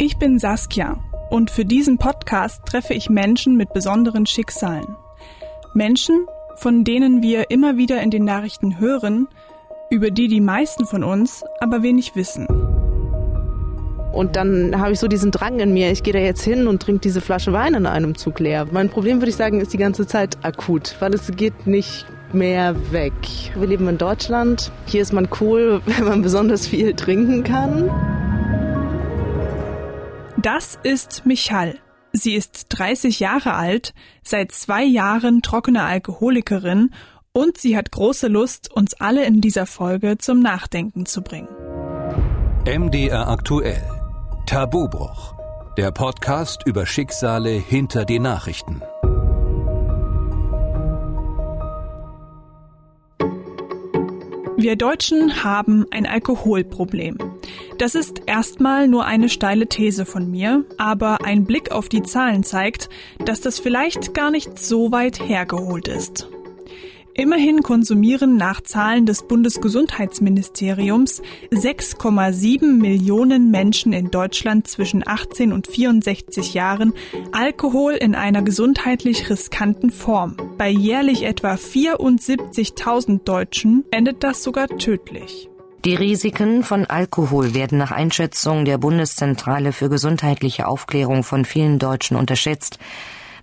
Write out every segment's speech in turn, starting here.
Ich bin Saskia und für diesen Podcast treffe ich Menschen mit besonderen Schicksalen. Menschen, von denen wir immer wieder in den Nachrichten hören, über die die meisten von uns aber wenig wissen. Und dann habe ich so diesen Drang in mir, ich gehe da jetzt hin und trinke diese Flasche Wein in einem Zug leer. Mein Problem, würde ich sagen, ist die ganze Zeit akut, weil es geht nicht mehr weg. Wir leben in Deutschland. Hier ist man cool, wenn man besonders viel trinken kann. Das ist Michal. Sie ist 30 Jahre alt, seit zwei Jahren trockene Alkoholikerin und sie hat große Lust, uns alle in dieser Folge zum Nachdenken zu bringen. MDR aktuell. Tabubruch. Der Podcast über Schicksale hinter die Nachrichten. Wir Deutschen haben ein Alkoholproblem. Das ist erstmal nur eine steile These von mir, aber ein Blick auf die Zahlen zeigt, dass das vielleicht gar nicht so weit hergeholt ist. Immerhin konsumieren nach Zahlen des Bundesgesundheitsministeriums 6,7 Millionen Menschen in Deutschland zwischen 18 und 64 Jahren Alkohol in einer gesundheitlich riskanten Form. Bei jährlich etwa 74.000 Deutschen endet das sogar tödlich. Die Risiken von Alkohol werden nach Einschätzung der Bundeszentrale für gesundheitliche Aufklärung von vielen Deutschen unterschätzt.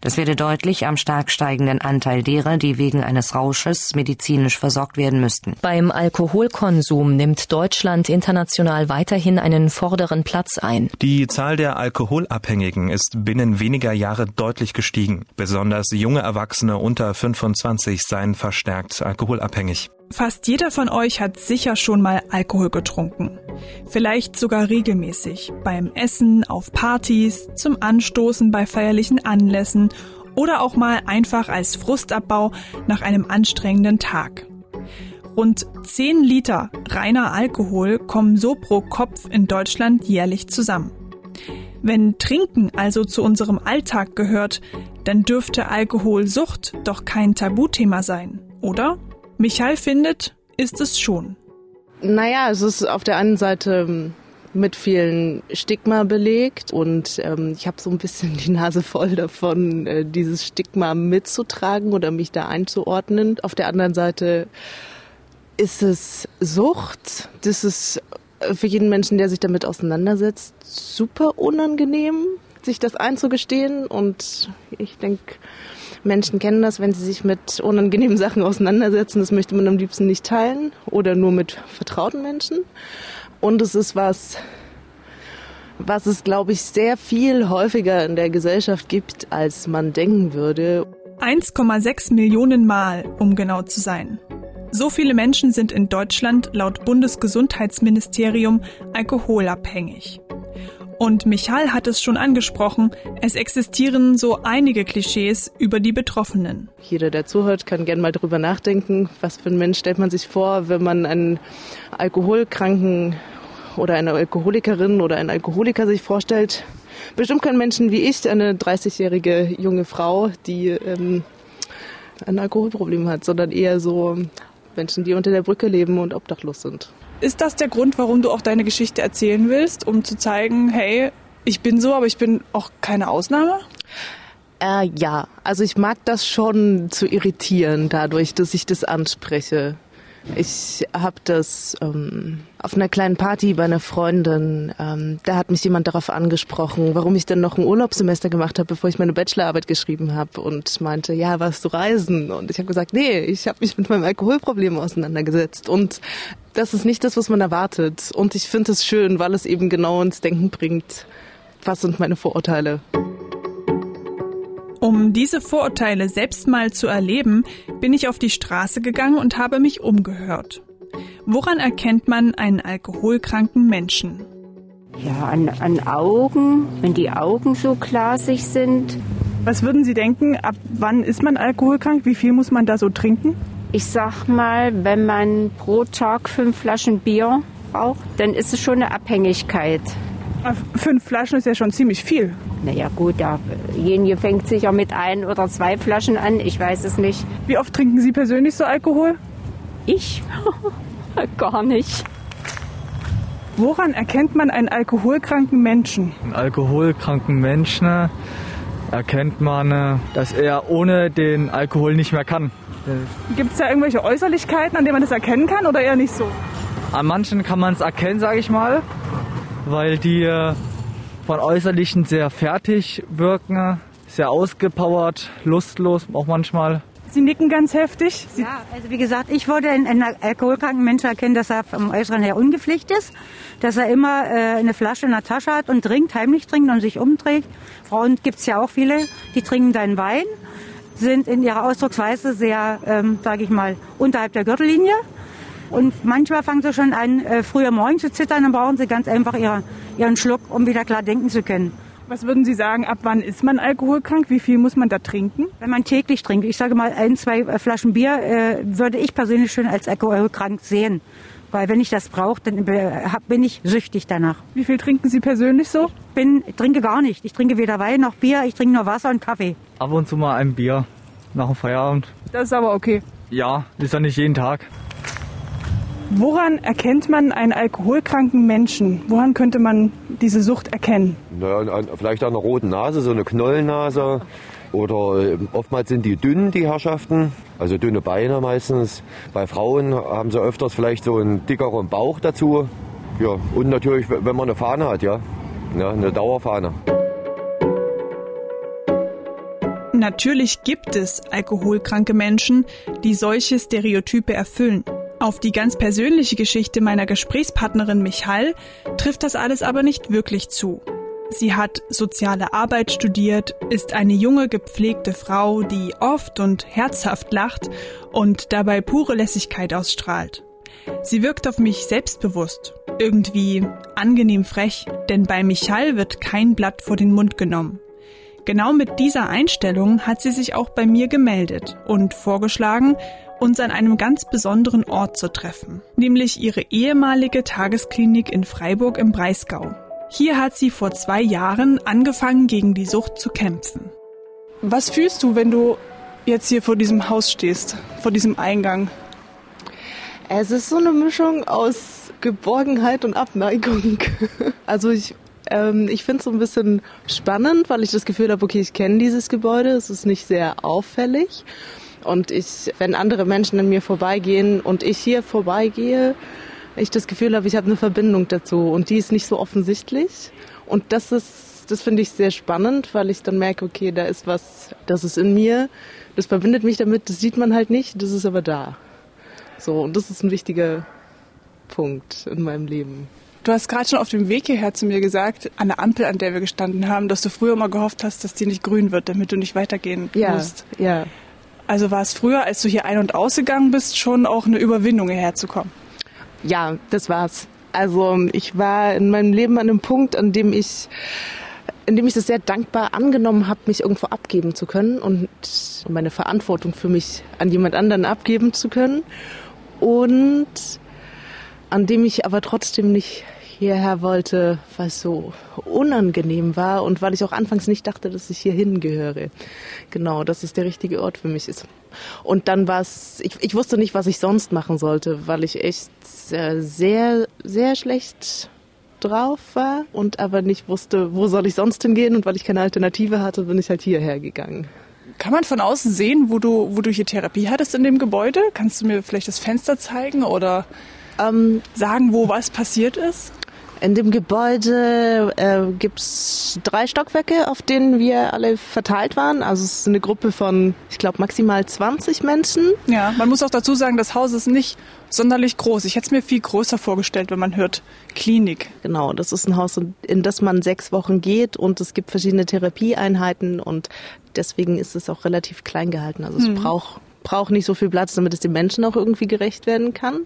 Das werde deutlich am stark steigenden Anteil derer, die wegen eines Rausches medizinisch versorgt werden müssten. Beim Alkoholkonsum nimmt Deutschland international weiterhin einen vorderen Platz ein. Die Zahl der Alkoholabhängigen ist binnen weniger Jahre deutlich gestiegen. Besonders junge Erwachsene unter 25 seien verstärkt alkoholabhängig. Fast jeder von euch hat sicher schon mal Alkohol getrunken. Vielleicht sogar regelmäßig. Beim Essen, auf Partys, zum Anstoßen bei feierlichen Anlässen oder auch mal einfach als Frustabbau nach einem anstrengenden Tag. Rund 10 Liter reiner Alkohol kommen so pro Kopf in Deutschland jährlich zusammen. Wenn Trinken also zu unserem Alltag gehört, dann dürfte Alkoholsucht doch kein Tabuthema sein, oder? Michael findet, ist es schon. Naja, es ist auf der einen Seite ähm, mit vielen Stigma belegt und ähm, ich habe so ein bisschen die Nase voll davon, äh, dieses Stigma mitzutragen oder mich da einzuordnen. Auf der anderen Seite ist es Sucht. Das ist für jeden Menschen, der sich damit auseinandersetzt, super unangenehm, sich das einzugestehen. Und ich denke, Menschen kennen das, wenn sie sich mit unangenehmen Sachen auseinandersetzen. Das möchte man am liebsten nicht teilen oder nur mit vertrauten Menschen. Und es ist was, was es, glaube ich, sehr viel häufiger in der Gesellschaft gibt, als man denken würde. 1,6 Millionen Mal, um genau zu sein. So viele Menschen sind in Deutschland laut Bundesgesundheitsministerium alkoholabhängig. Und Michal hat es schon angesprochen, es existieren so einige Klischees über die Betroffenen. Jeder, der zuhört, kann gerne mal darüber nachdenken, was für ein Mensch stellt man sich vor, wenn man einen Alkoholkranken oder eine Alkoholikerin oder einen Alkoholiker sich vorstellt. Bestimmt kein Menschen wie ich, eine 30-jährige junge Frau, die ähm, ein Alkoholproblem hat, sondern eher so Menschen, die unter der Brücke leben und obdachlos sind. Ist das der Grund, warum du auch deine Geschichte erzählen willst, um zu zeigen, hey, ich bin so, aber ich bin auch keine Ausnahme? Äh, ja, also ich mag das schon zu irritieren, dadurch, dass ich das anspreche. Ich habe das ähm, auf einer kleinen Party bei einer Freundin. Ähm, da hat mich jemand darauf angesprochen, warum ich dann noch ein Urlaubssemester gemacht habe, bevor ich meine Bachelorarbeit geschrieben habe und meinte, ja, warst du reisen? Und ich habe gesagt, nee, ich habe mich mit meinem Alkoholproblem auseinandergesetzt und das ist nicht das, was man erwartet. Und ich finde es schön, weil es eben genau ins Denken bringt, was sind meine Vorurteile. Um diese Vorurteile selbst mal zu erleben, bin ich auf die Straße gegangen und habe mich umgehört. Woran erkennt man einen alkoholkranken Menschen? Ja, an, an Augen, wenn die Augen so glasig sind. Was würden Sie denken, ab wann ist man alkoholkrank? Wie viel muss man da so trinken? Ich sag mal, wenn man pro Tag fünf Flaschen Bier raucht, dann ist es schon eine Abhängigkeit. Fünf Flaschen ist ja schon ziemlich viel. Naja gut, derjenige fängt sicher mit ein oder zwei Flaschen an, ich weiß es nicht. Wie oft trinken Sie persönlich so Alkohol? Ich? Gar nicht. Woran erkennt man einen alkoholkranken Menschen? Einen alkoholkranken Menschen erkennt man, dass er ohne den Alkohol nicht mehr kann. Gibt es da irgendwelche Äußerlichkeiten, an denen man das erkennen kann oder eher nicht so? An manchen kann man es erkennen, sage ich mal, weil die von Äußerlichen sehr fertig wirken, sehr ausgepowert, lustlos auch manchmal. Sie nicken ganz heftig. Sie ja, also wie gesagt, ich würde in einem alkoholkranken Menschen erkennen, dass er vom Äußeren her ungepflegt ist, dass er immer äh, eine Flasche in der Tasche hat und trinkt, heimlich trinkt und sich umträgt. Frauen gibt es ja auch viele, die trinken deinen Wein, sind in ihrer Ausdrucksweise sehr, ähm, sage ich mal, unterhalb der Gürtellinie. Und manchmal fangen sie schon an, äh, früher morgens zu zittern, dann brauchen sie ganz einfach ihre, ihren Schluck, um wieder klar denken zu können. Was würden Sie sagen, ab wann ist man alkoholkrank? Wie viel muss man da trinken? Wenn man täglich trinkt, ich sage mal ein, zwei äh, Flaschen Bier, äh, würde ich persönlich schon als alkoholkrank sehen. Weil wenn ich das brauche, dann bin ich süchtig danach. Wie viel trinken Sie persönlich so? Ich bin, trinke gar nicht. Ich trinke weder Wein noch Bier, ich trinke nur Wasser und Kaffee. Ab und zu mal ein Bier nach dem Feierabend. Das ist aber okay. Ja, ist ja nicht jeden Tag. Woran erkennt man einen alkoholkranken Menschen? Woran könnte man diese Sucht erkennen? Naja, vielleicht an einer roten Nase, so eine Knollennase. Oder äh, oftmals sind die dünn, die Herrschaften, also dünne Beine meistens. Bei Frauen haben sie öfters vielleicht so einen dickeren Bauch dazu. Ja, und natürlich, wenn man eine Fahne hat, ja, ja eine Dauerfahne. Natürlich gibt es alkoholkranke Menschen, die solche Stereotype erfüllen. Auf die ganz persönliche Geschichte meiner Gesprächspartnerin Michal trifft das alles aber nicht wirklich zu. Sie hat soziale Arbeit studiert, ist eine junge, gepflegte Frau, die oft und herzhaft lacht und dabei pure Lässigkeit ausstrahlt. Sie wirkt auf mich selbstbewusst, irgendwie angenehm frech, denn bei Michal wird kein Blatt vor den Mund genommen. Genau mit dieser Einstellung hat sie sich auch bei mir gemeldet und vorgeschlagen, uns an einem ganz besonderen Ort zu treffen, nämlich ihre ehemalige Tagesklinik in Freiburg im Breisgau. Hier hat sie vor zwei Jahren angefangen, gegen die Sucht zu kämpfen. Was fühlst du, wenn du jetzt hier vor diesem Haus stehst, vor diesem Eingang? Es ist so eine Mischung aus Geborgenheit und Abneigung. Also ich, ähm, ich finde es so ein bisschen spannend, weil ich das Gefühl habe, okay, ich kenne dieses Gebäude, es ist nicht sehr auffällig. Und ich, wenn andere Menschen an mir vorbeigehen und ich hier vorbeigehe, ich das Gefühl habe, ich habe eine Verbindung dazu und die ist nicht so offensichtlich. Und das ist, das finde ich sehr spannend, weil ich dann merke, okay, da ist was, das ist in mir, das verbindet mich damit, das sieht man halt nicht, das ist aber da. So, und das ist ein wichtiger Punkt in meinem Leben. Du hast gerade schon auf dem Weg hierher zu mir gesagt, an der Ampel, an der wir gestanden haben, dass du früher mal gehofft hast, dass die nicht grün wird, damit du nicht weitergehen ja, musst. Ja. Also war es früher, als du hier ein- und ausgegangen bist, schon auch eine Überwindung, hierher zu kommen? Ja, das war's. Also ich war in meinem Leben an einem Punkt, an dem ich in dem ich es sehr dankbar angenommen habe, mich irgendwo abgeben zu können und meine Verantwortung für mich an jemand anderen abgeben zu können. Und an dem ich aber trotzdem nicht hierher wollte, weil es so unangenehm war und weil ich auch anfangs nicht dachte, dass ich hier hingehöre. Genau, dass es der richtige Ort für mich ist. Und dann war es, ich, ich wusste nicht, was ich sonst machen sollte, weil ich echt sehr, sehr schlecht drauf war und aber nicht wusste, wo soll ich sonst hingehen und weil ich keine Alternative hatte, bin ich halt hierher gegangen. Kann man von außen sehen, wo du, wo du hier Therapie hattest in dem Gebäude? Kannst du mir vielleicht das Fenster zeigen oder ähm, sagen, wo was passiert ist? In dem Gebäude äh, gibt es drei Stockwerke, auf denen wir alle verteilt waren. Also es ist eine Gruppe von, ich glaube, maximal 20 Menschen. Ja, man muss auch dazu sagen, das Haus ist nicht sonderlich groß. Ich hätte es mir viel größer vorgestellt, wenn man hört Klinik. Genau, das ist ein Haus, in das man sechs Wochen geht und es gibt verschiedene Therapieeinheiten und deswegen ist es auch relativ klein gehalten. Also es mhm. braucht braucht nicht so viel Platz, damit es den Menschen auch irgendwie gerecht werden kann.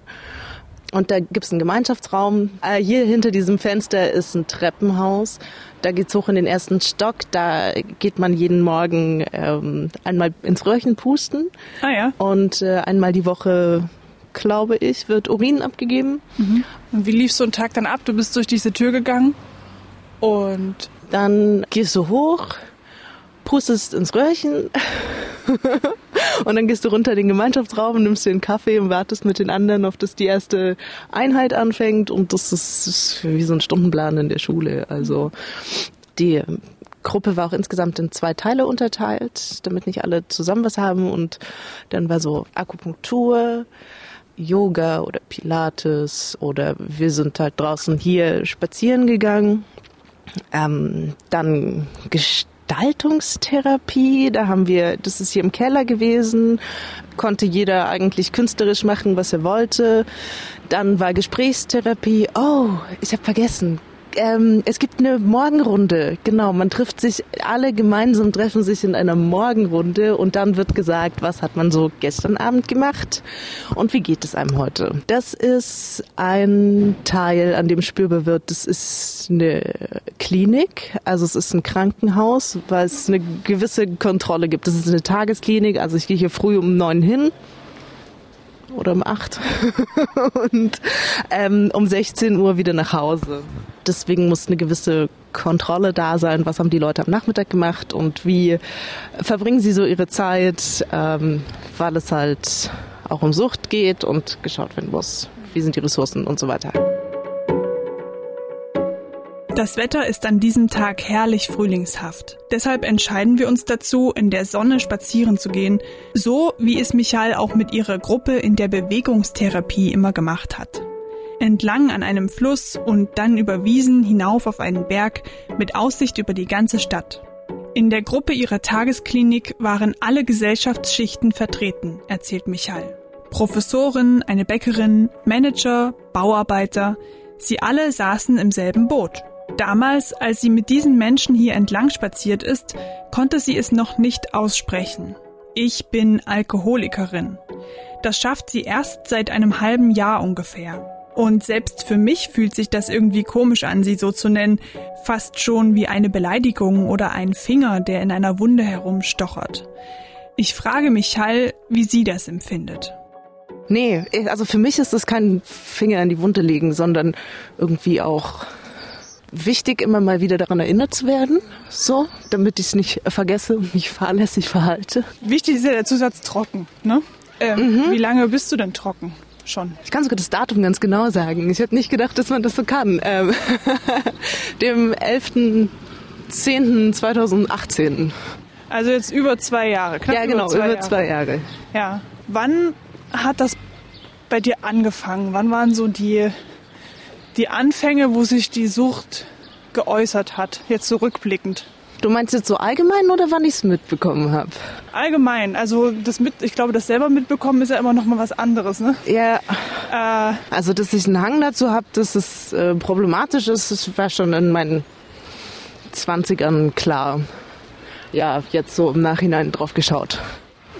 Und da gibt's einen Gemeinschaftsraum. Äh, hier hinter diesem Fenster ist ein Treppenhaus. Da geht's hoch in den ersten Stock. Da geht man jeden Morgen ähm, einmal ins Röhrchen pusten. Ah ja. Und äh, einmal die Woche, glaube ich, wird Urin abgegeben. Mhm. Und wie lief so ein Tag dann ab? Du bist durch diese Tür gegangen und dann gehst du hoch, pustest ins Röhrchen Und dann gehst du runter in den Gemeinschaftsraum, nimmst dir einen Kaffee und wartest mit den anderen, auf dass die erste Einheit anfängt. Und das ist, wie so ein Stundenplan in der Schule. Also die Gruppe war auch insgesamt in zwei Teile unterteilt, damit nicht alle zusammen was haben. Und dann war so Akupunktur, Yoga oder Pilates oder wir sind halt draußen hier spazieren gegangen. Ähm, dann Gestaltungstherapie, da haben wir, das ist hier im Keller gewesen, konnte jeder eigentlich künstlerisch machen, was er wollte. Dann war Gesprächstherapie. Oh, ich habe vergessen ähm, es gibt eine Morgenrunde. Genau, man trifft sich, alle gemeinsam treffen sich in einer Morgenrunde und dann wird gesagt, was hat man so gestern Abend gemacht und wie geht es einem heute. Das ist ein Teil, an dem spürbar wird, das ist eine Klinik, also es ist ein Krankenhaus, weil es eine gewisse Kontrolle gibt. Das ist eine Tagesklinik, also ich gehe hier früh um neun hin oder um acht und ähm, um 16 Uhr wieder nach Hause. Deswegen muss eine gewisse Kontrolle da sein. Was haben die Leute am Nachmittag gemacht und wie verbringen sie so ihre Zeit, ähm, weil es halt auch um Sucht geht und geschaut werden muss, wie sind die Ressourcen und so weiter. Das Wetter ist an diesem Tag herrlich frühlingshaft. Deshalb entscheiden wir uns dazu, in der Sonne spazieren zu gehen, so wie es Michael auch mit ihrer Gruppe in der Bewegungstherapie immer gemacht hat. Entlang an einem Fluss und dann über Wiesen hinauf auf einen Berg mit Aussicht über die ganze Stadt. In der Gruppe ihrer Tagesklinik waren alle Gesellschaftsschichten vertreten, erzählt Michael. Professorin, eine Bäckerin, Manager, Bauarbeiter, sie alle saßen im selben Boot. Damals, als sie mit diesen Menschen hier entlang spaziert ist, konnte sie es noch nicht aussprechen. Ich bin Alkoholikerin. Das schafft sie erst seit einem halben Jahr ungefähr. Und selbst für mich fühlt sich das irgendwie komisch an, sie so zu nennen, fast schon wie eine Beleidigung oder ein Finger, der in einer Wunde herumstochert. Ich frage mich Hall, wie sie das empfindet. Nee, also für mich ist es kein Finger in die Wunde legen, sondern irgendwie auch wichtig, immer mal wieder daran erinnert zu werden, so, damit ich es nicht vergesse und mich fahrlässig verhalte. Wichtig ist ja der Zusatz trocken, ne? Ähm, mhm. Wie lange bist du denn trocken? Schon. Ich kann sogar das Datum ganz genau sagen. Ich hätte nicht gedacht, dass man das so kann. Ähm, dem 11.10.2018. Also jetzt über zwei Jahre, knapp Ja, genau, über, zwei, über Jahre. zwei Jahre. Ja. Wann hat das bei dir angefangen? Wann waren so die die Anfänge, wo sich die Sucht geäußert hat, jetzt zurückblickend. Du meinst jetzt so allgemein oder wann ich es mitbekommen habe? Allgemein, also das mit, ich glaube, das selber mitbekommen ist ja immer noch mal was anderes, ne? Ja. Äh, also, dass ich einen Hang dazu habe, dass es äh, problematisch ist, das war schon in meinen 20ern klar. Ja, jetzt so im Nachhinein drauf geschaut.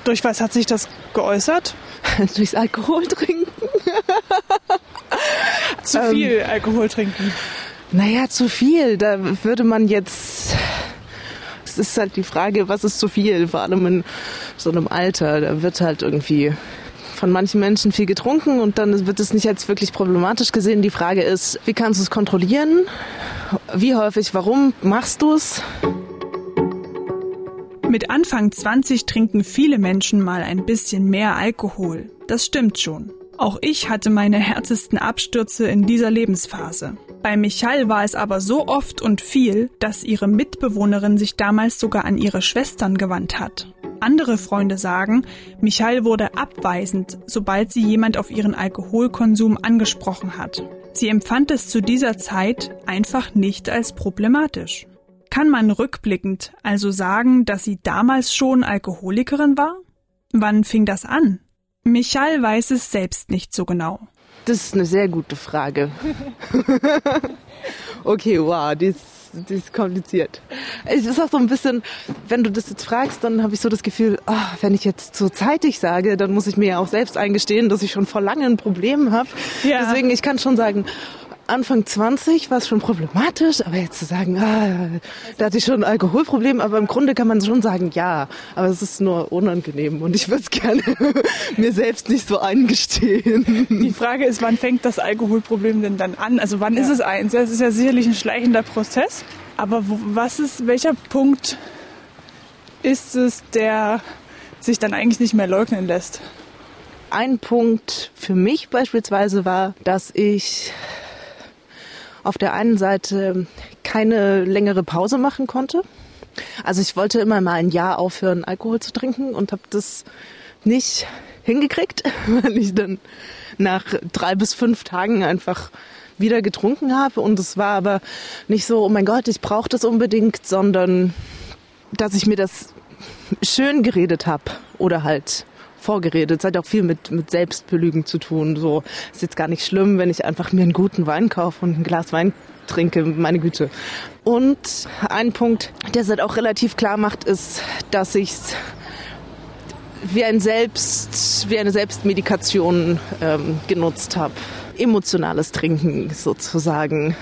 Durch was hat sich das geäußert? Durchs Alkohol trinken. zu viel ähm, Alkohol trinken? Naja, zu viel. Da würde man jetzt. Es ist halt die Frage, was ist zu viel? Vor allem in so einem Alter. Da wird halt irgendwie von manchen Menschen viel getrunken und dann wird es nicht als wirklich problematisch gesehen. Die Frage ist, wie kannst du es kontrollieren? Wie häufig? Warum machst du es? Mit Anfang 20 trinken viele Menschen mal ein bisschen mehr Alkohol. Das stimmt schon. Auch ich hatte meine härtesten Abstürze in dieser Lebensphase. Bei Michal war es aber so oft und viel, dass ihre Mitbewohnerin sich damals sogar an ihre Schwestern gewandt hat. Andere Freunde sagen, Michal wurde abweisend, sobald sie jemand auf ihren Alkoholkonsum angesprochen hat. Sie empfand es zu dieser Zeit einfach nicht als problematisch. Kann man rückblickend also sagen, dass sie damals schon Alkoholikerin war? Wann fing das an? Michael weiß es selbst nicht so genau. Das ist eine sehr gute Frage. okay, wow, die ist, die ist kompliziert. Es ist auch so ein bisschen, wenn du das jetzt fragst, dann habe ich so das Gefühl, oh, wenn ich jetzt so zeitig sage, dann muss ich mir ja auch selbst eingestehen, dass ich schon vor lange ein Problem habe. Ja. Deswegen, ich kann schon sagen, Anfang 20 war es schon problematisch, aber jetzt zu sagen, ah, da hatte ich schon ein Alkoholproblem, aber im Grunde kann man schon sagen, ja, aber es ist nur unangenehm und ich würde es gerne mir selbst nicht so eingestehen. Die Frage ist, wann fängt das Alkoholproblem denn dann an? Also wann ja. ist es eins? Es ist ja sicherlich ein schleichender Prozess, aber wo, was ist, welcher Punkt ist es, der sich dann eigentlich nicht mehr leugnen lässt. Ein Punkt für mich beispielsweise war, dass ich auf der einen Seite keine längere Pause machen konnte. Also ich wollte immer mal ein Jahr aufhören, Alkohol zu trinken und habe das nicht hingekriegt, weil ich dann nach drei bis fünf Tagen einfach wieder getrunken habe. Und es war aber nicht so, oh mein Gott, ich brauche das unbedingt, sondern dass ich mir das schön geredet habe oder halt vorgeredet. Es hat auch viel mit, mit Selbstbelügen zu tun. So ist jetzt gar nicht schlimm, wenn ich einfach mir einen guten Wein kaufe und ein Glas Wein trinke, meine Güte. Und ein Punkt, der es halt auch relativ klar macht, ist, dass ich es wie ein Selbst, wie eine Selbstmedikation ähm, genutzt habe. Emotionales Trinken sozusagen.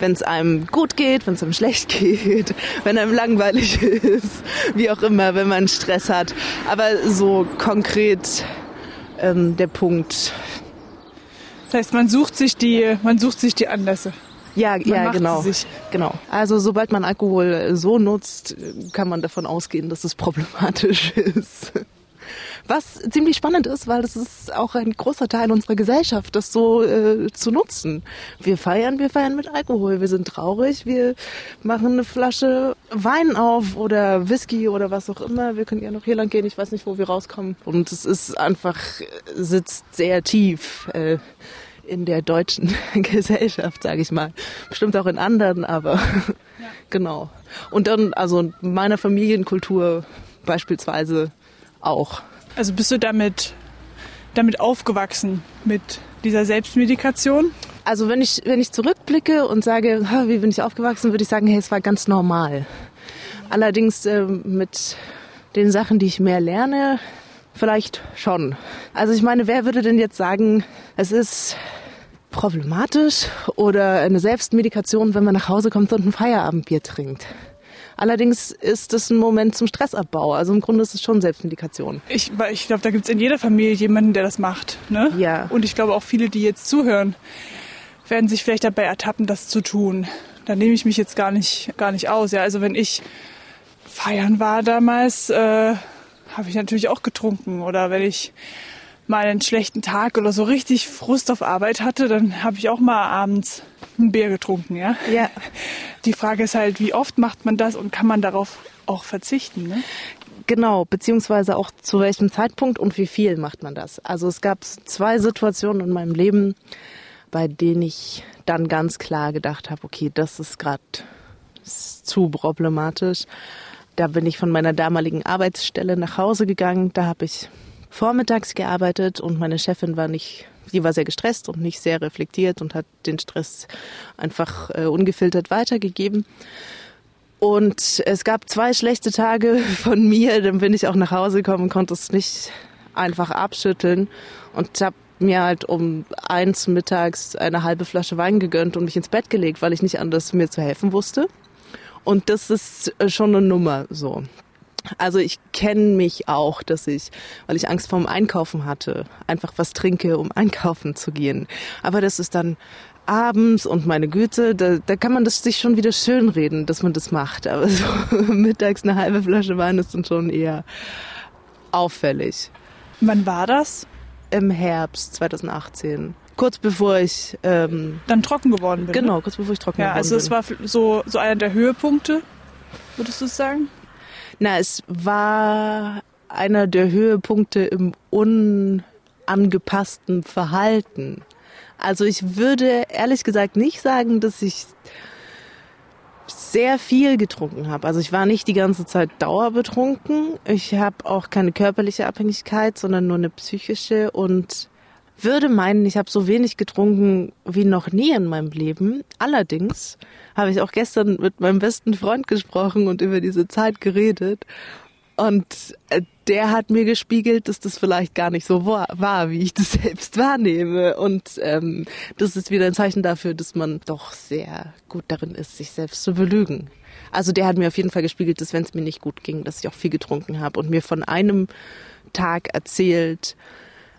Wenn es einem gut geht, wenn es einem schlecht geht, wenn einem langweilig ist, wie auch immer, wenn man Stress hat. Aber so konkret ähm, der Punkt. Das heißt, man sucht sich die, man sucht sich die Anlässe. Ja, man ja, genau. Genau. Also sobald man Alkohol so nutzt, kann man davon ausgehen, dass es problematisch ist. Was ziemlich spannend ist, weil das ist auch ein großer Teil unserer Gesellschaft, das so äh, zu nutzen. Wir feiern, wir feiern mit Alkohol. Wir sind traurig, wir machen eine Flasche Wein auf oder Whisky oder was auch immer. Wir können ja noch hier lang gehen, ich weiß nicht, wo wir rauskommen. Und es ist einfach, sitzt sehr tief. Äh, in der deutschen Gesellschaft, sage ich mal. Bestimmt auch in anderen, aber ja. genau. Und dann, also meiner Familienkultur beispielsweise auch. Also bist du damit, damit aufgewachsen, mit dieser Selbstmedikation? Also wenn ich, wenn ich zurückblicke und sage, wie bin ich aufgewachsen, würde ich sagen, hey, es war ganz normal. Allerdings äh, mit den Sachen, die ich mehr lerne, vielleicht schon. Also ich meine, wer würde denn jetzt sagen, es ist problematisch oder eine Selbstmedikation, wenn man nach Hause kommt und ein Feierabendbier trinkt? Allerdings ist es ein Moment zum Stressabbau. Also im Grunde ist es schon Selbstmedikation. Ich, ich glaube, da gibt es in jeder Familie jemanden, der das macht. Ne? Ja. Und ich glaube auch viele, die jetzt zuhören, werden sich vielleicht dabei ertappen, das zu tun. Da nehme ich mich jetzt gar nicht, gar nicht aus. Ja, also wenn ich feiern war damals, äh, habe ich natürlich auch getrunken. Oder wenn ich mal einen schlechten Tag oder so richtig Frust auf Arbeit hatte, dann habe ich auch mal abends ein Bier getrunken, ja. Ja. Die Frage ist halt, wie oft macht man das und kann man darauf auch verzichten, ne? Genau, beziehungsweise auch zu welchem Zeitpunkt und wie viel macht man das. Also es gab zwei Situationen in meinem Leben, bei denen ich dann ganz klar gedacht habe, okay, das ist gerade zu problematisch. Da bin ich von meiner damaligen Arbeitsstelle nach Hause gegangen. Da habe ich vormittags gearbeitet und meine Chefin war nicht die war sehr gestresst und nicht sehr reflektiert und hat den Stress einfach äh, ungefiltert weitergegeben. Und es gab zwei schlechte Tage von mir, dann bin ich auch nach Hause gekommen konnte es nicht einfach abschütteln und habe mir halt um eins mittags eine halbe Flasche Wein gegönnt und mich ins Bett gelegt, weil ich nicht anders mir zu helfen wusste. Und das ist äh, schon eine Nummer so. Also ich kenne mich auch, dass ich, weil ich Angst vorm Einkaufen hatte, einfach was trinke, um einkaufen zu gehen. Aber das ist dann abends und meine Güte, da, da kann man das sich schon wieder schönreden, dass man das macht. Aber so mittags eine halbe Flasche Wein ist dann schon eher auffällig. Wann war das? Im Herbst 2018 kurz bevor ich ähm, dann trocken geworden bin. Genau, ne? kurz bevor ich trocken ja, geworden also bin. Ja, also es war so so einer der Höhepunkte, würdest du sagen? Na, es war einer der Höhepunkte im unangepassten Verhalten. Also ich würde ehrlich gesagt nicht sagen, dass ich sehr viel getrunken habe. Also ich war nicht die ganze Zeit dauerbetrunken. Ich habe auch keine körperliche Abhängigkeit, sondern nur eine psychische und würde meinen, ich habe so wenig getrunken wie noch nie in meinem Leben. Allerdings habe ich auch gestern mit meinem besten Freund gesprochen und über diese Zeit geredet. Und äh, der hat mir gespiegelt, dass das vielleicht gar nicht so war, wie ich das selbst wahrnehme. Und ähm, das ist wieder ein Zeichen dafür, dass man doch sehr gut darin ist, sich selbst zu belügen. Also der hat mir auf jeden Fall gespiegelt, dass wenn es mir nicht gut ging, dass ich auch viel getrunken habe und mir von einem Tag erzählt,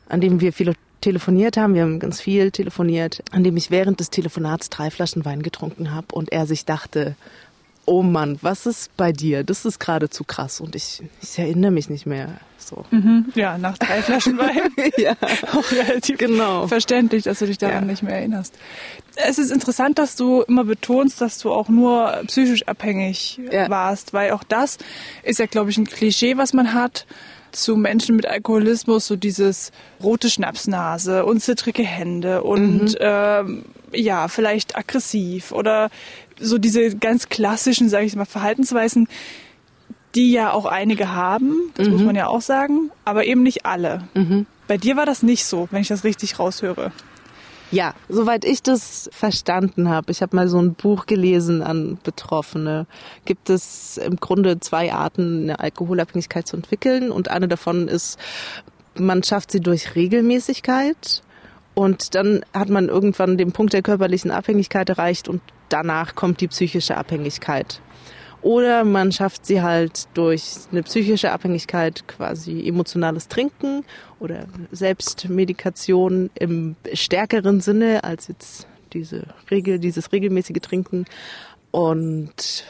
an dem wir viele telefoniert haben, wir haben ganz viel telefoniert, an dem ich während des Telefonats drei Flaschen Wein getrunken habe und er sich dachte, oh Mann, was ist bei dir? Das ist geradezu krass und ich, ich erinnere mich nicht mehr. So. Mhm. Ja, nach drei Flaschen Wein. ja, auch relativ genau. verständlich, dass du dich daran ja. nicht mehr erinnerst. Es ist interessant, dass du immer betonst, dass du auch nur psychisch abhängig ja. warst, weil auch das ist ja, glaube ich, ein Klischee, was man hat zu Menschen mit Alkoholismus, so dieses rote Schnapsnase und zittrige Hände und mhm. ähm, ja, vielleicht aggressiv oder so diese ganz klassischen, sage ich mal, Verhaltensweisen, die ja auch einige haben, das mhm. muss man ja auch sagen, aber eben nicht alle. Mhm. Bei dir war das nicht so, wenn ich das richtig raushöre. Ja, soweit ich das verstanden habe, ich habe mal so ein Buch gelesen an Betroffene, gibt es im Grunde zwei Arten, eine Alkoholabhängigkeit zu entwickeln. Und eine davon ist, man schafft sie durch Regelmäßigkeit. Und dann hat man irgendwann den Punkt der körperlichen Abhängigkeit erreicht und danach kommt die psychische Abhängigkeit. Oder man schafft sie halt durch eine psychische Abhängigkeit, quasi emotionales Trinken oder Selbstmedikation im stärkeren Sinne als jetzt diese Regel, dieses regelmäßige Trinken. Und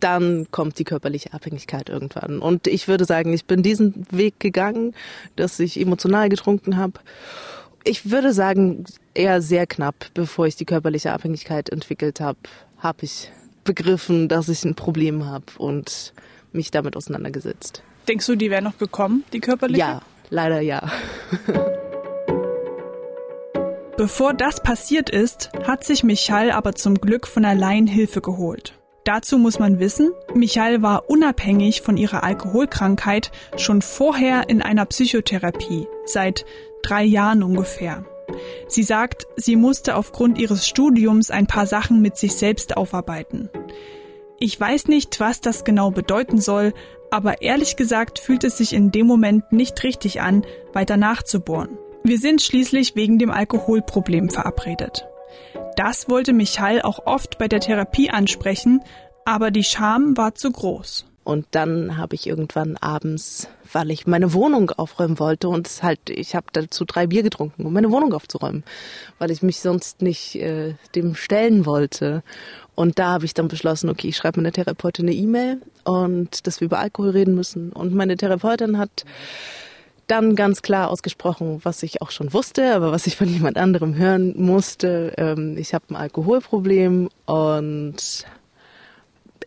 dann kommt die körperliche Abhängigkeit irgendwann. Und ich würde sagen, ich bin diesen Weg gegangen, dass ich emotional getrunken habe. Ich würde sagen, eher sehr knapp, bevor ich die körperliche Abhängigkeit entwickelt habe, habe ich begriffen, dass ich ein Problem habe und mich damit auseinandergesetzt. Denkst du, die wäre noch gekommen, die körperliche? Ja, leider ja. Bevor das passiert ist, hat sich Michael aber zum Glück von allein Hilfe geholt. Dazu muss man wissen, Michael war unabhängig von ihrer Alkoholkrankheit schon vorher in einer Psychotherapie, seit drei Jahren ungefähr. Sie sagt, sie musste aufgrund ihres Studiums ein paar Sachen mit sich selbst aufarbeiten. Ich weiß nicht, was das genau bedeuten soll, aber ehrlich gesagt fühlt es sich in dem Moment nicht richtig an, weiter nachzubohren. Wir sind schließlich wegen dem Alkoholproblem verabredet. Das wollte Michael auch oft bei der Therapie ansprechen, aber die Scham war zu groß. Und dann habe ich irgendwann abends, weil ich meine Wohnung aufräumen wollte und es halt, ich habe dazu drei Bier getrunken, um meine Wohnung aufzuräumen, weil ich mich sonst nicht äh, dem stellen wollte. Und da habe ich dann beschlossen, okay, ich schreibe meiner Therapeutin eine E-Mail und dass wir über Alkohol reden müssen. Und meine Therapeutin hat dann ganz klar ausgesprochen, was ich auch schon wusste, aber was ich von jemand anderem hören musste. Ähm, ich habe ein Alkoholproblem und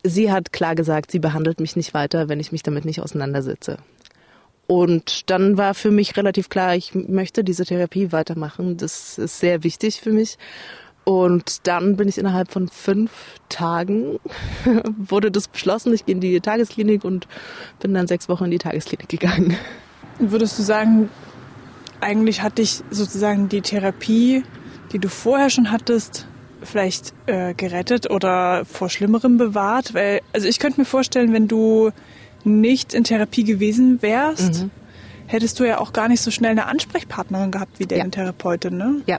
sie hat klar gesagt, sie behandelt mich nicht weiter, wenn ich mich damit nicht auseinandersetze. Und dann war für mich relativ klar, ich möchte diese Therapie weitermachen. Das ist sehr wichtig für mich. Und dann bin ich innerhalb von fünf Tagen, wurde das beschlossen, ich gehe in die Tagesklinik und bin dann sechs Wochen in die Tagesklinik gegangen. Würdest du sagen, eigentlich hat dich sozusagen die Therapie, die du vorher schon hattest, vielleicht äh, gerettet oder vor Schlimmerem bewahrt? Weil, also ich könnte mir vorstellen, wenn du nicht in Therapie gewesen wärst, mhm. hättest du ja auch gar nicht so schnell eine Ansprechpartnerin gehabt wie deine ja. Therapeutin, ne? Ja.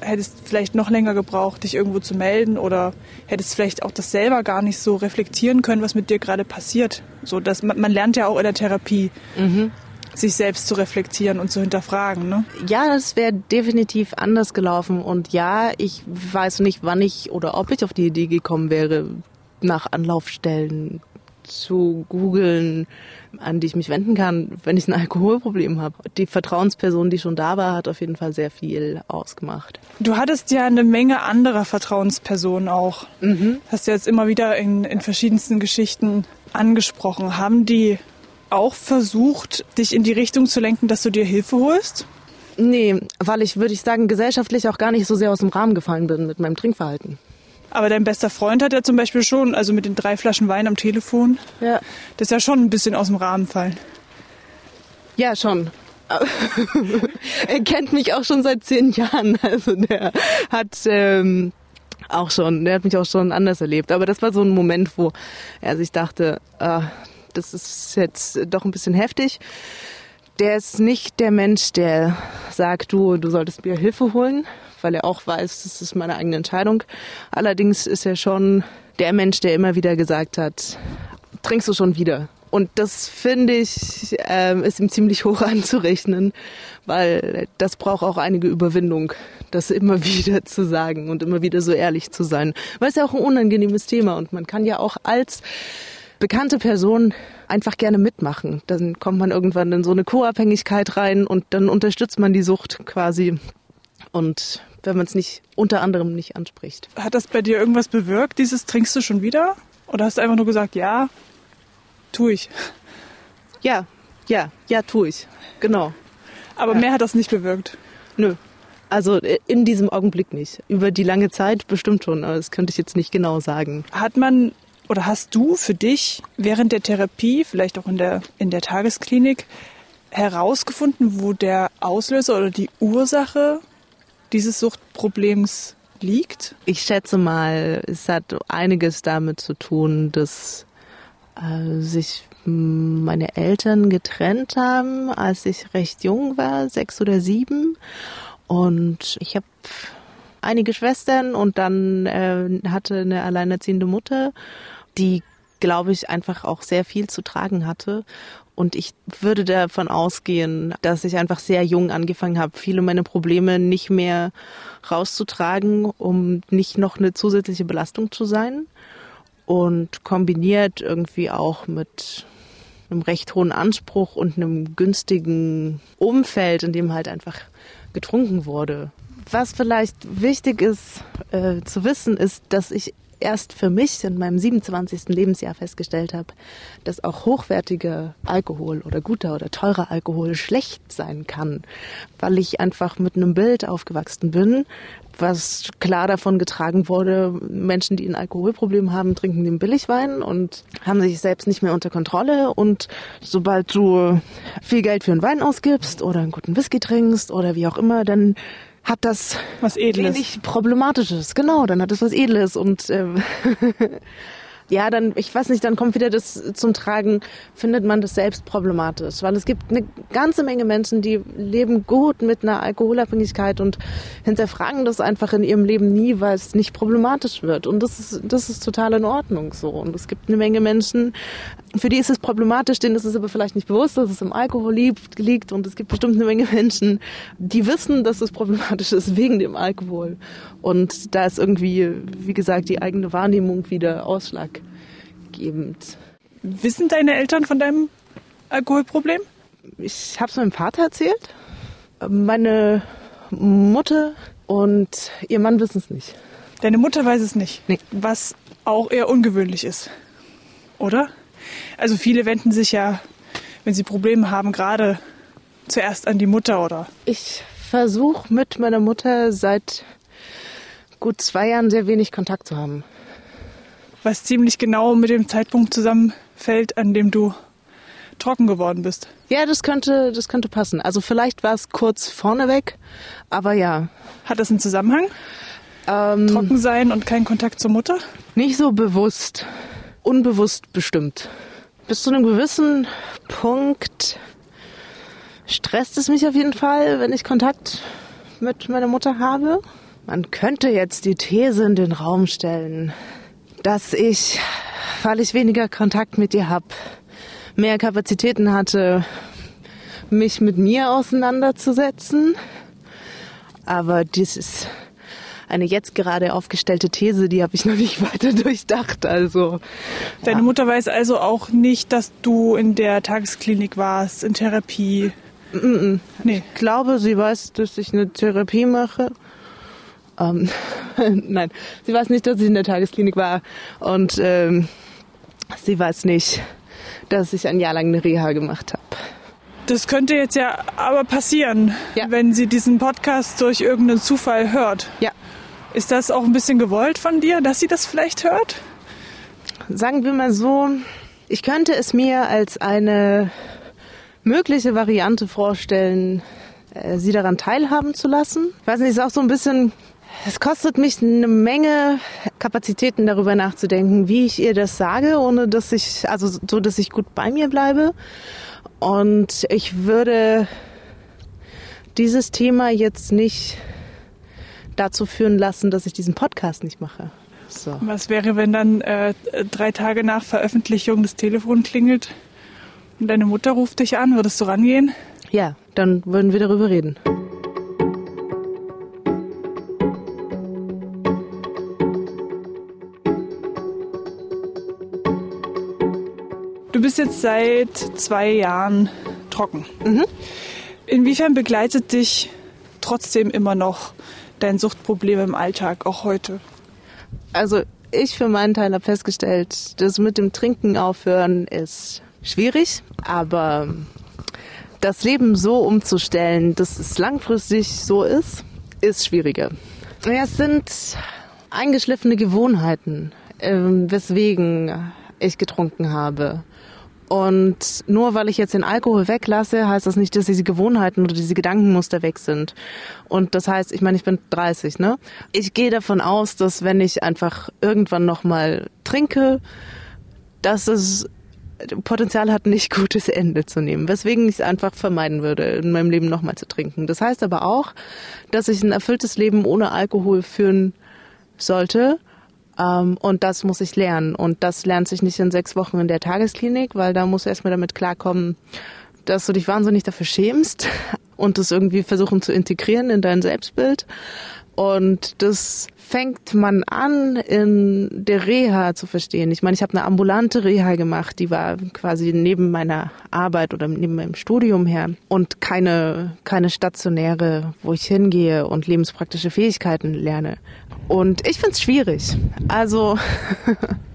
Hättest vielleicht noch länger gebraucht, dich irgendwo zu melden oder hättest vielleicht auch das selber gar nicht so reflektieren können, was mit dir gerade passiert. So, dass man, man lernt ja auch in der Therapie. Mhm sich selbst zu reflektieren und zu hinterfragen. Ne? Ja, das wäre definitiv anders gelaufen. Und ja, ich weiß nicht, wann ich oder ob ich auf die Idee gekommen wäre, nach Anlaufstellen zu googeln, an die ich mich wenden kann, wenn ich ein Alkoholproblem habe. Die Vertrauensperson, die schon da war, hat auf jeden Fall sehr viel ausgemacht. Du hattest ja eine Menge anderer Vertrauenspersonen auch. Mhm. Hast du jetzt immer wieder in, in verschiedensten Geschichten angesprochen. Haben die auch versucht, dich in die Richtung zu lenken, dass du dir Hilfe holst? Nee, weil ich, würde ich sagen, gesellschaftlich auch gar nicht so sehr aus dem Rahmen gefallen bin mit meinem Trinkverhalten. Aber dein bester Freund hat ja zum Beispiel schon, also mit den drei Flaschen Wein am Telefon, ja. das ist ja schon ein bisschen aus dem Rahmen fallen. Ja, schon. er kennt mich auch schon seit zehn Jahren. Also der hat ähm, auch schon, der hat mich auch schon anders erlebt. Aber das war so ein Moment, wo er sich dachte, äh, das ist jetzt doch ein bisschen heftig. Der ist nicht der Mensch, der sagt, du, du solltest mir Hilfe holen, weil er auch weiß, das ist meine eigene Entscheidung. Allerdings ist er schon der Mensch, der immer wieder gesagt hat, trinkst du schon wieder? Und das finde ich, äh, ist ihm ziemlich hoch anzurechnen, weil das braucht auch einige Überwindung, das immer wieder zu sagen und immer wieder so ehrlich zu sein. Weil es ja auch ein unangenehmes Thema und man kann ja auch als bekannte Person einfach gerne mitmachen. Dann kommt man irgendwann in so eine Co-Abhängigkeit rein und dann unterstützt man die Sucht quasi. Und wenn man es nicht unter anderem nicht anspricht. Hat das bei dir irgendwas bewirkt, dieses trinkst du schon wieder? Oder hast du einfach nur gesagt, ja, tu ich? Ja, ja, ja, tu ich. Genau. Aber ja. mehr hat das nicht bewirkt? Nö. Also in diesem Augenblick nicht. Über die lange Zeit bestimmt schon, aber das könnte ich jetzt nicht genau sagen. Hat man oder hast du für dich während der Therapie, vielleicht auch in der, in der Tagesklinik, herausgefunden, wo der Auslöser oder die Ursache dieses Suchtproblems liegt? Ich schätze mal, es hat einiges damit zu tun, dass äh, sich meine Eltern getrennt haben, als ich recht jung war, sechs oder sieben. Und ich habe einige Schwestern und dann äh, hatte eine alleinerziehende Mutter die, glaube ich, einfach auch sehr viel zu tragen hatte. Und ich würde davon ausgehen, dass ich einfach sehr jung angefangen habe, viele meiner Probleme nicht mehr rauszutragen, um nicht noch eine zusätzliche Belastung zu sein. Und kombiniert irgendwie auch mit einem recht hohen Anspruch und einem günstigen Umfeld, in dem halt einfach getrunken wurde. Was vielleicht wichtig ist äh, zu wissen, ist, dass ich erst für mich in meinem 27. Lebensjahr festgestellt habe, dass auch hochwertiger Alkohol oder guter oder teurer Alkohol schlecht sein kann, weil ich einfach mit einem Bild aufgewachsen bin, was klar davon getragen wurde, Menschen, die ein Alkoholproblem haben, trinken den Billigwein und haben sich selbst nicht mehr unter Kontrolle. Und sobald du viel Geld für einen Wein ausgibst oder einen guten Whisky trinkst oder wie auch immer, dann hat das was Edles. wenig Problematisches. Genau, dann hat es was Edles und äh, ja, dann, ich weiß nicht, dann kommt wieder das zum Tragen, findet man das selbst problematisch. Weil es gibt eine ganze Menge Menschen, die leben gut mit einer Alkoholabhängigkeit und hinterfragen das einfach in ihrem Leben nie, weil es nicht problematisch wird. Und das ist, das ist total in Ordnung so. Und es gibt eine Menge Menschen, für die ist es problematisch, denen ist es aber vielleicht nicht bewusst, dass es im Alkohol liegt. Und es gibt bestimmt eine Menge Menschen, die wissen, dass es problematisch ist wegen dem Alkohol. Und da ist irgendwie, wie gesagt, die eigene Wahrnehmung wieder ausschlaggebend. Wissen deine Eltern von deinem Alkoholproblem? Ich habe es meinem Vater erzählt. Meine Mutter und ihr Mann wissen es nicht. Deine Mutter weiß es nicht. Nee. Was auch eher ungewöhnlich ist. Oder? Also viele wenden sich ja, wenn sie Probleme haben, gerade zuerst an die Mutter, oder? Ich versuche mit meiner Mutter seit gut zwei Jahren sehr wenig Kontakt zu haben. Was ziemlich genau mit dem Zeitpunkt zusammenfällt, an dem du trocken geworden bist. Ja, das könnte, das könnte passen. Also vielleicht war es kurz vorneweg, aber ja. Hat das einen Zusammenhang? Ähm, trocken sein und kein Kontakt zur Mutter? Nicht so bewusst. Unbewusst bestimmt. Bis zu einem gewissen Punkt stresst es mich auf jeden Fall, wenn ich Kontakt mit meiner Mutter habe. Man könnte jetzt die These in den Raum stellen, dass ich, weil ich weniger Kontakt mit ihr habe, mehr Kapazitäten hatte, mich mit mir auseinanderzusetzen. Aber dies ist eine jetzt gerade aufgestellte These, die habe ich noch nicht weiter durchdacht. Also deine ja. Mutter weiß also auch nicht, dass du in der Tagesklinik warst, in Therapie. Mm -mm. Nee. Ich glaube, sie weiß, dass ich eine Therapie mache. Ähm, nein, sie weiß nicht, dass ich in der Tagesklinik war und ähm, sie weiß nicht, dass ich ein Jahr lang eine Reha gemacht habe. Das könnte jetzt ja aber passieren, ja. wenn sie diesen Podcast durch irgendeinen Zufall hört. Ja. Ist das auch ein bisschen gewollt von dir, dass sie das vielleicht hört? Sagen wir mal so, ich könnte es mir als eine mögliche Variante vorstellen, äh, sie daran teilhaben zu lassen. Ich weiß nicht, ist auch so ein bisschen es kostet mich eine Menge Kapazitäten darüber nachzudenken, wie ich ihr das sage, ohne dass ich, also so, dass ich gut bei mir bleibe. Und ich würde dieses Thema jetzt nicht dazu führen lassen, dass ich diesen Podcast nicht mache. So. Was wäre, wenn dann äh, drei Tage nach Veröffentlichung das Telefon klingelt Und deine Mutter ruft dich an, würdest du rangehen? Ja, dann würden wir darüber reden. Jetzt seit zwei Jahren trocken. Mhm. Inwiefern begleitet dich trotzdem immer noch dein Suchtproblem im Alltag, auch heute? Also ich für meinen Teil habe festgestellt, das mit dem Trinken aufhören ist schwierig, aber das Leben so umzustellen, dass es langfristig so ist, ist schwieriger. Ja, es sind eingeschliffene Gewohnheiten, äh, weswegen ich getrunken habe. Und nur weil ich jetzt den Alkohol weglasse, heißt das nicht, dass diese Gewohnheiten oder diese Gedankenmuster weg sind. Und das heißt, ich meine, ich bin 30, ne? Ich gehe davon aus, dass wenn ich einfach irgendwann nochmal trinke, dass es Potenzial hat, nicht gutes Ende zu nehmen, weswegen ich es einfach vermeiden würde, in meinem Leben nochmal zu trinken. Das heißt aber auch, dass ich ein erfülltes Leben ohne Alkohol führen sollte und das muss ich lernen. Und das lernt sich nicht in sechs Wochen in der Tagesklinik, weil da musst du erstmal damit klarkommen, dass du dich wahnsinnig dafür schämst und das irgendwie versuchen zu integrieren in dein Selbstbild. Und das fängt man an, in der Reha zu verstehen. Ich meine, ich habe eine ambulante Reha gemacht, die war quasi neben meiner Arbeit oder neben meinem Studium her und keine, keine stationäre, wo ich hingehe und lebenspraktische Fähigkeiten lerne. Und ich finde es schwierig. Also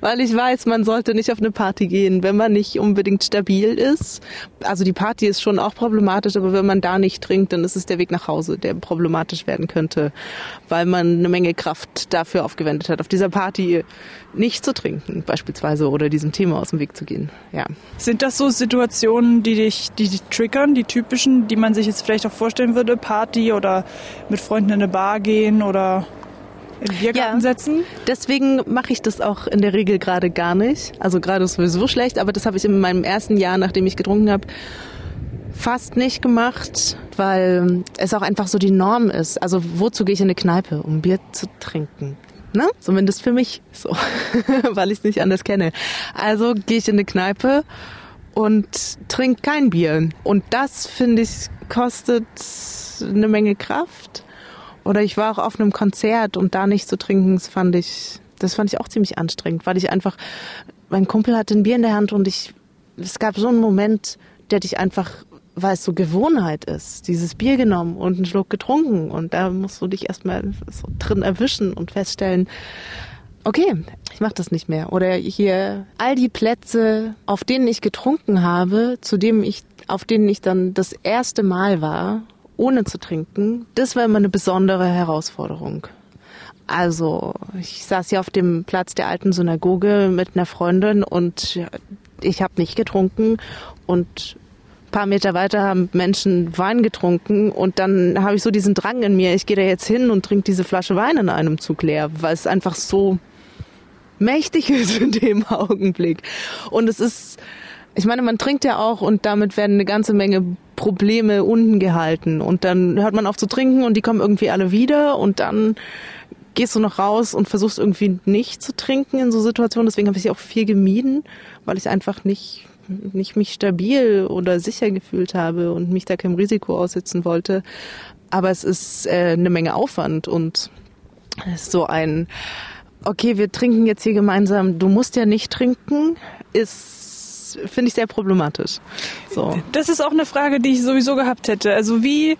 weil ich weiß, man sollte nicht auf eine Party gehen, wenn man nicht unbedingt stabil ist. Also die Party ist schon auch problematisch, aber wenn man da nicht trinkt, dann ist es der Weg nach Hause, der problematisch werden könnte, weil man eine Menge Kraft dafür aufgewendet hat, auf dieser Party nicht zu trinken beispielsweise oder diesem Thema aus dem Weg zu gehen. Ja. Sind das so Situationen, die dich, die dich triggern, die typischen, die man sich jetzt vielleicht auch vorstellen würde, Party oder mit Freunden in eine Bar gehen oder in Biergarten ja, setzen? Deswegen mache ich das auch in der Regel gerade gar nicht. Also gerade ist sowieso schlecht, aber das habe ich in meinem ersten Jahr, nachdem ich getrunken habe, fast nicht gemacht, weil es auch einfach so die Norm ist. Also wozu gehe ich in eine Kneipe, um Bier zu trinken? Ne? Zumindest für mich so, weil ich es nicht anders kenne. Also gehe ich in eine Kneipe und trinke kein Bier. Und das, finde ich, kostet eine Menge Kraft. Oder ich war auch auf einem Konzert und da nicht zu trinken, das fand ich, das fand ich auch ziemlich anstrengend, weil ich einfach, mein Kumpel hatte ein Bier in der Hand und ich, es gab so einen Moment, der dich einfach, weil es so Gewohnheit ist, dieses Bier genommen und einen Schluck getrunken und da musst du dich erstmal so drin erwischen und feststellen, okay, ich mache das nicht mehr. Oder hier all die Plätze, auf denen ich getrunken habe, zu dem ich, auf denen ich dann das erste Mal war ohne zu trinken, das war immer eine besondere Herausforderung. Also, ich saß ja auf dem Platz der alten Synagoge mit einer Freundin und ich habe nicht getrunken und paar Meter weiter haben Menschen Wein getrunken und dann habe ich so diesen Drang in mir, ich gehe da jetzt hin und trinke diese Flasche Wein in einem Zug leer, weil es einfach so mächtig ist in dem Augenblick. Und es ist, ich meine, man trinkt ja auch und damit werden eine ganze Menge Probleme unten gehalten. Und dann hört man auf zu trinken und die kommen irgendwie alle wieder und dann gehst du noch raus und versuchst irgendwie nicht zu trinken in so Situationen. Deswegen habe ich sie auch viel gemieden, weil ich einfach nicht, nicht mich stabil oder sicher gefühlt habe und mich da keinem Risiko aussetzen wollte. Aber es ist äh, eine Menge Aufwand und so ein, okay, wir trinken jetzt hier gemeinsam, du musst ja nicht trinken, ist finde ich sehr problematisch. So. Das ist auch eine Frage, die ich sowieso gehabt hätte. Also wie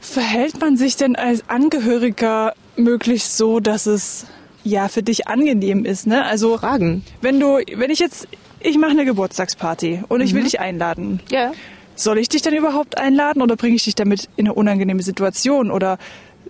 verhält man sich denn als Angehöriger möglichst so, dass es ja für dich angenehm ist, ne? Also Fragen. Wenn du, wenn ich jetzt, ich mache eine Geburtstagsparty und ich will mhm. dich einladen. Ja. Soll ich dich denn überhaupt einladen oder bringe ich dich damit in eine unangenehme Situation oder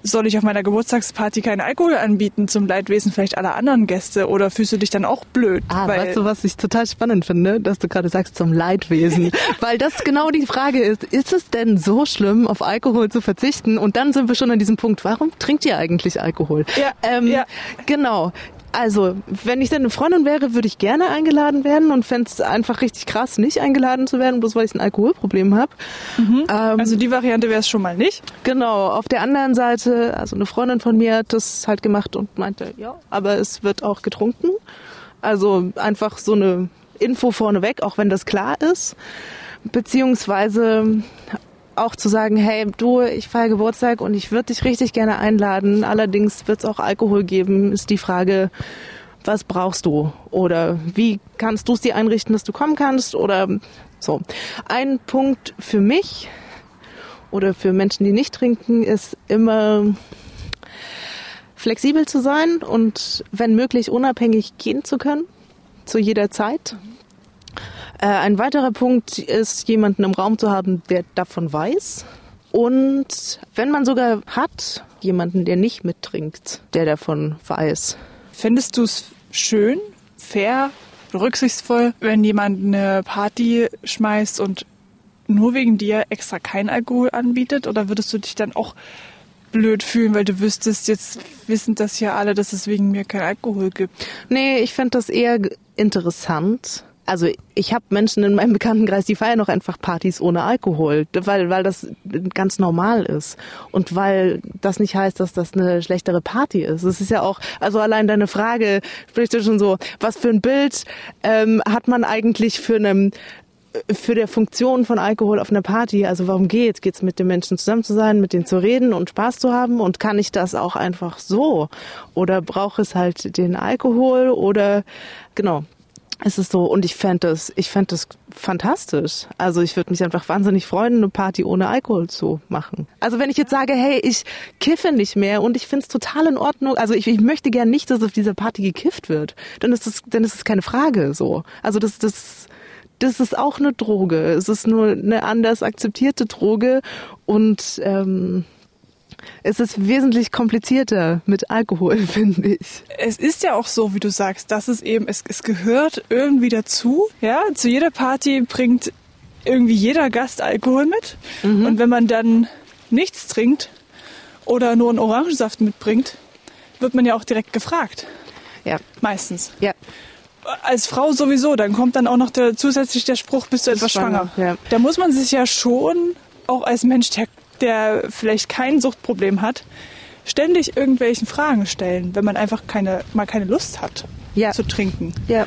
soll ich auf meiner Geburtstagsparty keinen Alkohol anbieten zum Leidwesen vielleicht aller anderen Gäste oder fühlst du dich dann auch blöd? Ah, weißt du, was ich total spannend finde, dass du gerade sagst zum Leidwesen, weil das genau die Frage ist, ist es denn so schlimm, auf Alkohol zu verzichten? Und dann sind wir schon an diesem Punkt, warum trinkt ihr eigentlich Alkohol? Ja, ähm, ja. Genau. Also, wenn ich denn eine Freundin wäre, würde ich gerne eingeladen werden und fände es einfach richtig krass, nicht eingeladen zu werden, bloß weil ich ein Alkoholproblem habe. Mhm. Ähm, also die Variante wäre es schon mal nicht. Genau. Auf der anderen Seite, also eine Freundin von mir hat das halt gemacht und meinte, ja, aber es wird auch getrunken. Also einfach so eine Info vorneweg, auch wenn das klar ist. Beziehungsweise auch zu sagen, hey, du, ich feiere Geburtstag und ich würde dich richtig gerne einladen. Allerdings wird es auch Alkohol geben, ist die Frage, was brauchst du? Oder wie kannst du es dir einrichten, dass du kommen kannst? Oder so. Ein Punkt für mich oder für Menschen, die nicht trinken, ist immer flexibel zu sein und wenn möglich unabhängig gehen zu können, zu jeder Zeit. Äh, ein weiterer Punkt ist, jemanden im Raum zu haben, der davon weiß. Und wenn man sogar hat, jemanden, der nicht mittrinkt, der davon weiß. Findest du es schön, fair, rücksichtsvoll, wenn jemand eine Party schmeißt und nur wegen dir extra kein Alkohol anbietet? Oder würdest du dich dann auch blöd fühlen, weil du wüsstest, jetzt wissen das ja alle, dass es wegen mir kein Alkohol gibt? Nee, ich fände das eher interessant also ich habe Menschen in meinem Bekanntenkreis, die feiern noch einfach Partys ohne Alkohol, weil, weil das ganz normal ist. Und weil das nicht heißt, dass das eine schlechtere Party ist. Es ist ja auch, also allein deine Frage spricht ja schon so, was für ein Bild ähm, hat man eigentlich für einem für der Funktion von Alkohol auf einer Party, also warum geht's? Geht's mit den Menschen zusammen zu sein, mit denen zu reden und Spaß zu haben? Und kann ich das auch einfach so? Oder braucht es halt den Alkohol? Oder genau, es ist so, und ich fände das, ich fände das fantastisch. Also ich würde mich einfach wahnsinnig freuen, eine Party ohne Alkohol zu machen. Also wenn ich jetzt sage, hey, ich kiffe nicht mehr und ich finde es total in Ordnung, also ich, ich möchte gern nicht, dass auf dieser Party gekifft wird, dann ist das, dann ist es keine Frage so. Also das, das, das ist auch eine Droge. Es ist nur eine anders akzeptierte Droge und ähm, es ist wesentlich komplizierter mit Alkohol, finde ich. Es ist ja auch so, wie du sagst, dass es eben, es, es gehört irgendwie dazu. Ja, zu jeder Party bringt irgendwie jeder Gast Alkohol mit. Mhm. Und wenn man dann nichts trinkt oder nur einen Orangensaft mitbringt, wird man ja auch direkt gefragt. Ja. Meistens. Ja. Als Frau sowieso, dann kommt dann auch noch der, zusätzlich der Spruch, bist du etwas schwanger. schwanger. Ja. Da muss man sich ja schon auch als Mensch, der der vielleicht kein Suchtproblem hat, ständig irgendwelchen Fragen stellen, wenn man einfach keine, mal keine Lust hat ja. zu trinken. Ja.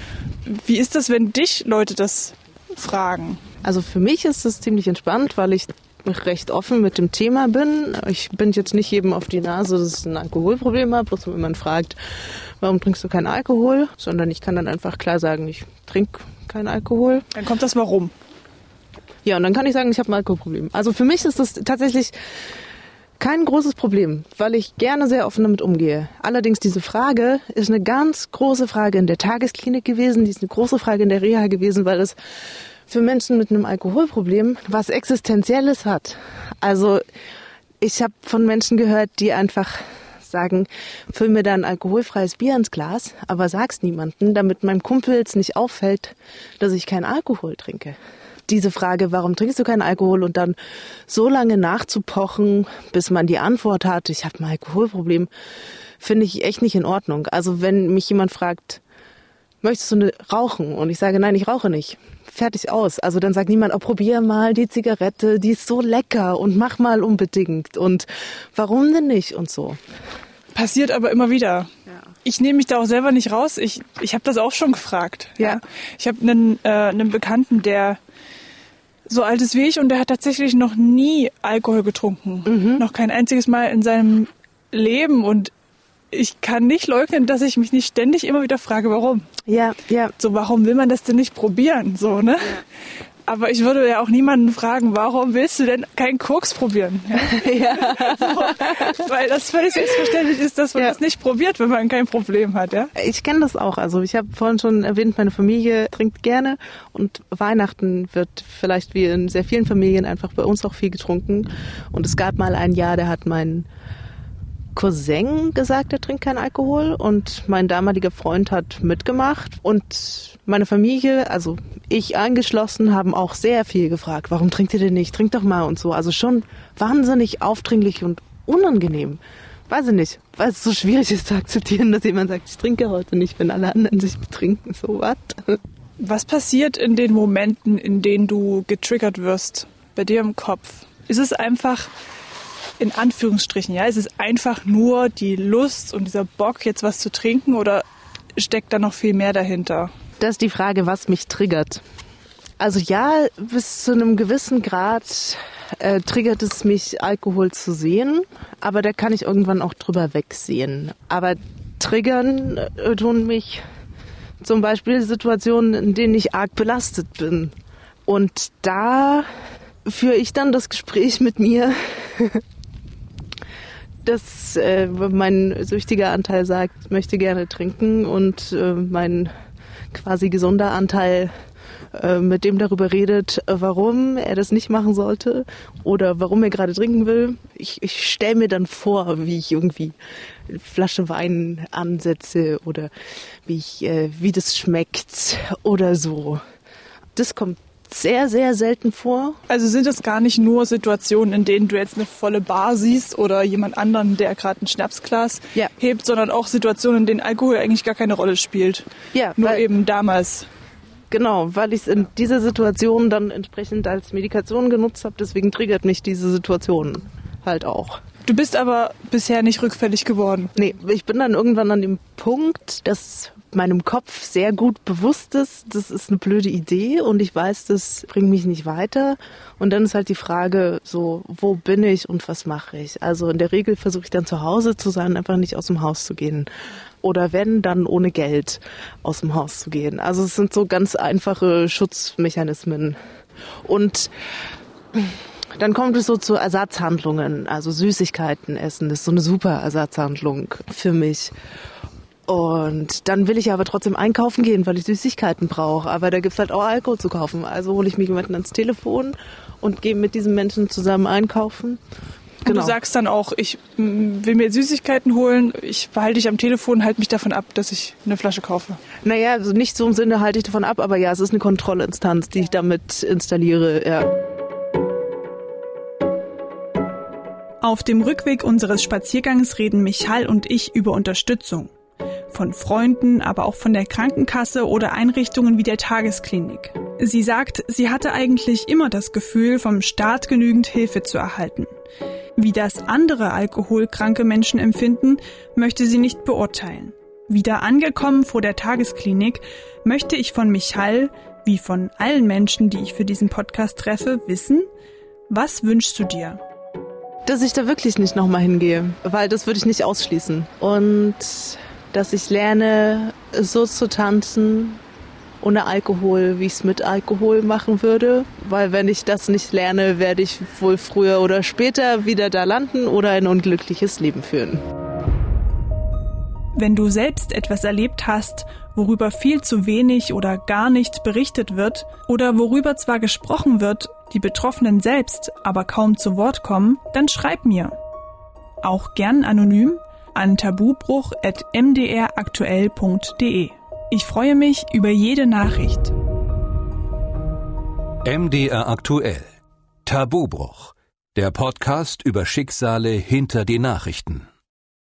Wie ist das, wenn dich Leute das fragen? Also für mich ist es ziemlich entspannt, weil ich recht offen mit dem Thema bin. Ich bin jetzt nicht jedem auf die Nase, dass ich ein Alkoholproblem habe, wenn man fragt, warum trinkst du keinen Alkohol, sondern ich kann dann einfach klar sagen, ich trinke keinen Alkohol. Dann kommt das warum? Ja, und dann kann ich sagen, ich habe ein Alkoholproblem. Also für mich ist das tatsächlich kein großes Problem, weil ich gerne sehr offen damit umgehe. Allerdings diese Frage ist eine ganz große Frage in der Tagesklinik gewesen, die ist eine große Frage in der Reha gewesen, weil es für Menschen mit einem Alkoholproblem was Existenzielles hat. Also ich habe von Menschen gehört, die einfach sagen, füll mir da ein alkoholfreies Bier ins Glas, aber sag's niemanden, damit meinem Kumpel jetzt nicht auffällt, dass ich keinen Alkohol trinke diese Frage, warum trinkst du keinen Alkohol und dann so lange nachzupochen, bis man die Antwort hat, ich habe ein Alkoholproblem, finde ich echt nicht in Ordnung. Also wenn mich jemand fragt, möchtest du ne rauchen? Und ich sage, nein, ich rauche nicht. Fertig aus. Also dann sagt niemand, oh, probier mal die Zigarette, die ist so lecker und mach mal unbedingt. Und warum denn nicht? Und so. Passiert aber immer wieder. Ja. Ich nehme mich da auch selber nicht raus. Ich, ich habe das auch schon gefragt. Ja. ja. Ich habe einen, äh, einen Bekannten, der so alt ist wie ich und der hat tatsächlich noch nie Alkohol getrunken. Mhm. Noch kein einziges Mal in seinem Leben und ich kann nicht leugnen, dass ich mich nicht ständig immer wieder frage, warum. Ja, ja. So, warum will man das denn nicht probieren? So, ne? Ja. Aber ich würde ja auch niemanden fragen, warum willst du denn keinen Koks probieren? Ja. ja. So, weil das völlig selbstverständlich ist, dass man ja. das nicht probiert, wenn man kein Problem hat. Ja? Ich kenne das auch. Also ich habe vorhin schon erwähnt, meine Familie trinkt gerne und Weihnachten wird vielleicht wie in sehr vielen Familien einfach bei uns auch viel getrunken. Und es gab mal ein Jahr, da hat mein Cousin gesagt, er trinkt keinen Alkohol und mein damaliger Freund hat mitgemacht und meine Familie, also ich eingeschlossen, haben auch sehr viel gefragt, warum trinkt ihr denn nicht? Trink doch mal und so. Also schon wahnsinnig aufdringlich und unangenehm. Weiß ich nicht, weil es so schwierig ist zu akzeptieren, dass jemand sagt, ich trinke heute nicht, wenn alle anderen sich betrinken. So was. Was passiert in den Momenten, in denen du getriggert wirst, bei dir im Kopf? Ist es einfach in Anführungsstrichen, ja, ist es einfach nur die Lust und dieser Bock, jetzt was zu trinken oder steckt da noch viel mehr dahinter? Das ist die Frage, was mich triggert. Also ja, bis zu einem gewissen Grad äh, triggert es mich, Alkohol zu sehen, aber da kann ich irgendwann auch drüber wegsehen. Aber triggern äh, tun mich zum Beispiel Situationen, in denen ich arg belastet bin. Und da führe ich dann das Gespräch mit mir, dass äh, mein süchtiger Anteil sagt, möchte gerne trinken und äh, mein quasi gesunder Anteil äh, mit dem darüber redet, warum er das nicht machen sollte oder warum er gerade trinken will. Ich, ich stelle mir dann vor, wie ich irgendwie eine Flasche Wein ansetze oder wie ich, äh, wie das schmeckt oder so. Das kommt sehr, sehr selten vor. Also sind es gar nicht nur Situationen, in denen du jetzt eine volle Bar siehst oder jemand anderen, der gerade ein Schnapsglas ja. hebt, sondern auch Situationen, in denen Alkohol eigentlich gar keine Rolle spielt. Ja. Nur eben damals. Genau, weil ich es in dieser Situation dann entsprechend als Medikation genutzt habe. Deswegen triggert mich diese Situation halt auch. Du bist aber bisher nicht rückfällig geworden. Nee, ich bin dann irgendwann an dem Punkt, dass meinem Kopf sehr gut bewusst ist, das ist eine blöde Idee und ich weiß, das bringt mich nicht weiter. Und dann ist halt die Frage so, wo bin ich und was mache ich? Also in der Regel versuche ich dann zu Hause zu sein, einfach nicht aus dem Haus zu gehen oder wenn, dann ohne Geld aus dem Haus zu gehen. Also es sind so ganz einfache Schutzmechanismen. Und dann kommt es so zu Ersatzhandlungen, also Süßigkeiten essen, das ist so eine super Ersatzhandlung für mich. Und dann will ich aber trotzdem einkaufen gehen, weil ich Süßigkeiten brauche. Aber da gibt's halt auch Alkohol zu kaufen. Also hole ich mich jemanden ans Telefon und gehe mit diesem Menschen zusammen einkaufen. Genau. Und du sagst dann auch, ich mm, will mir Süßigkeiten holen, ich behalte dich am Telefon, halte mich davon ab, dass ich eine Flasche kaufe. Naja, also nicht so im Sinne halte ich davon ab, aber ja, es ist eine Kontrollinstanz, die ich damit installiere, ja. Auf dem Rückweg unseres Spaziergangs reden Michal und ich über Unterstützung. Von Freunden, aber auch von der Krankenkasse oder Einrichtungen wie der Tagesklinik. Sie sagt, sie hatte eigentlich immer das Gefühl, vom Staat genügend Hilfe zu erhalten. Wie das andere alkoholkranke Menschen empfinden, möchte sie nicht beurteilen. Wieder angekommen vor der Tagesklinik möchte ich von Michal, wie von allen Menschen, die ich für diesen Podcast treffe, wissen, was wünschst du dir? Dass ich da wirklich nicht nochmal hingehe, weil das würde ich nicht ausschließen. Und dass ich lerne, so zu tanzen, ohne Alkohol, wie ich es mit Alkohol machen würde. Weil wenn ich das nicht lerne, werde ich wohl früher oder später wieder da landen oder ein unglückliches Leben führen. Wenn du selbst etwas erlebt hast, worüber viel zu wenig oder gar nicht berichtet wird oder worüber zwar gesprochen wird, die Betroffenen selbst aber kaum zu Wort kommen, dann schreib mir. Auch gern anonym an tabubruch.mdraktuell.de. Ich freue mich über jede Nachricht. MDR aktuell. Tabubruch. Der Podcast über Schicksale hinter die Nachrichten.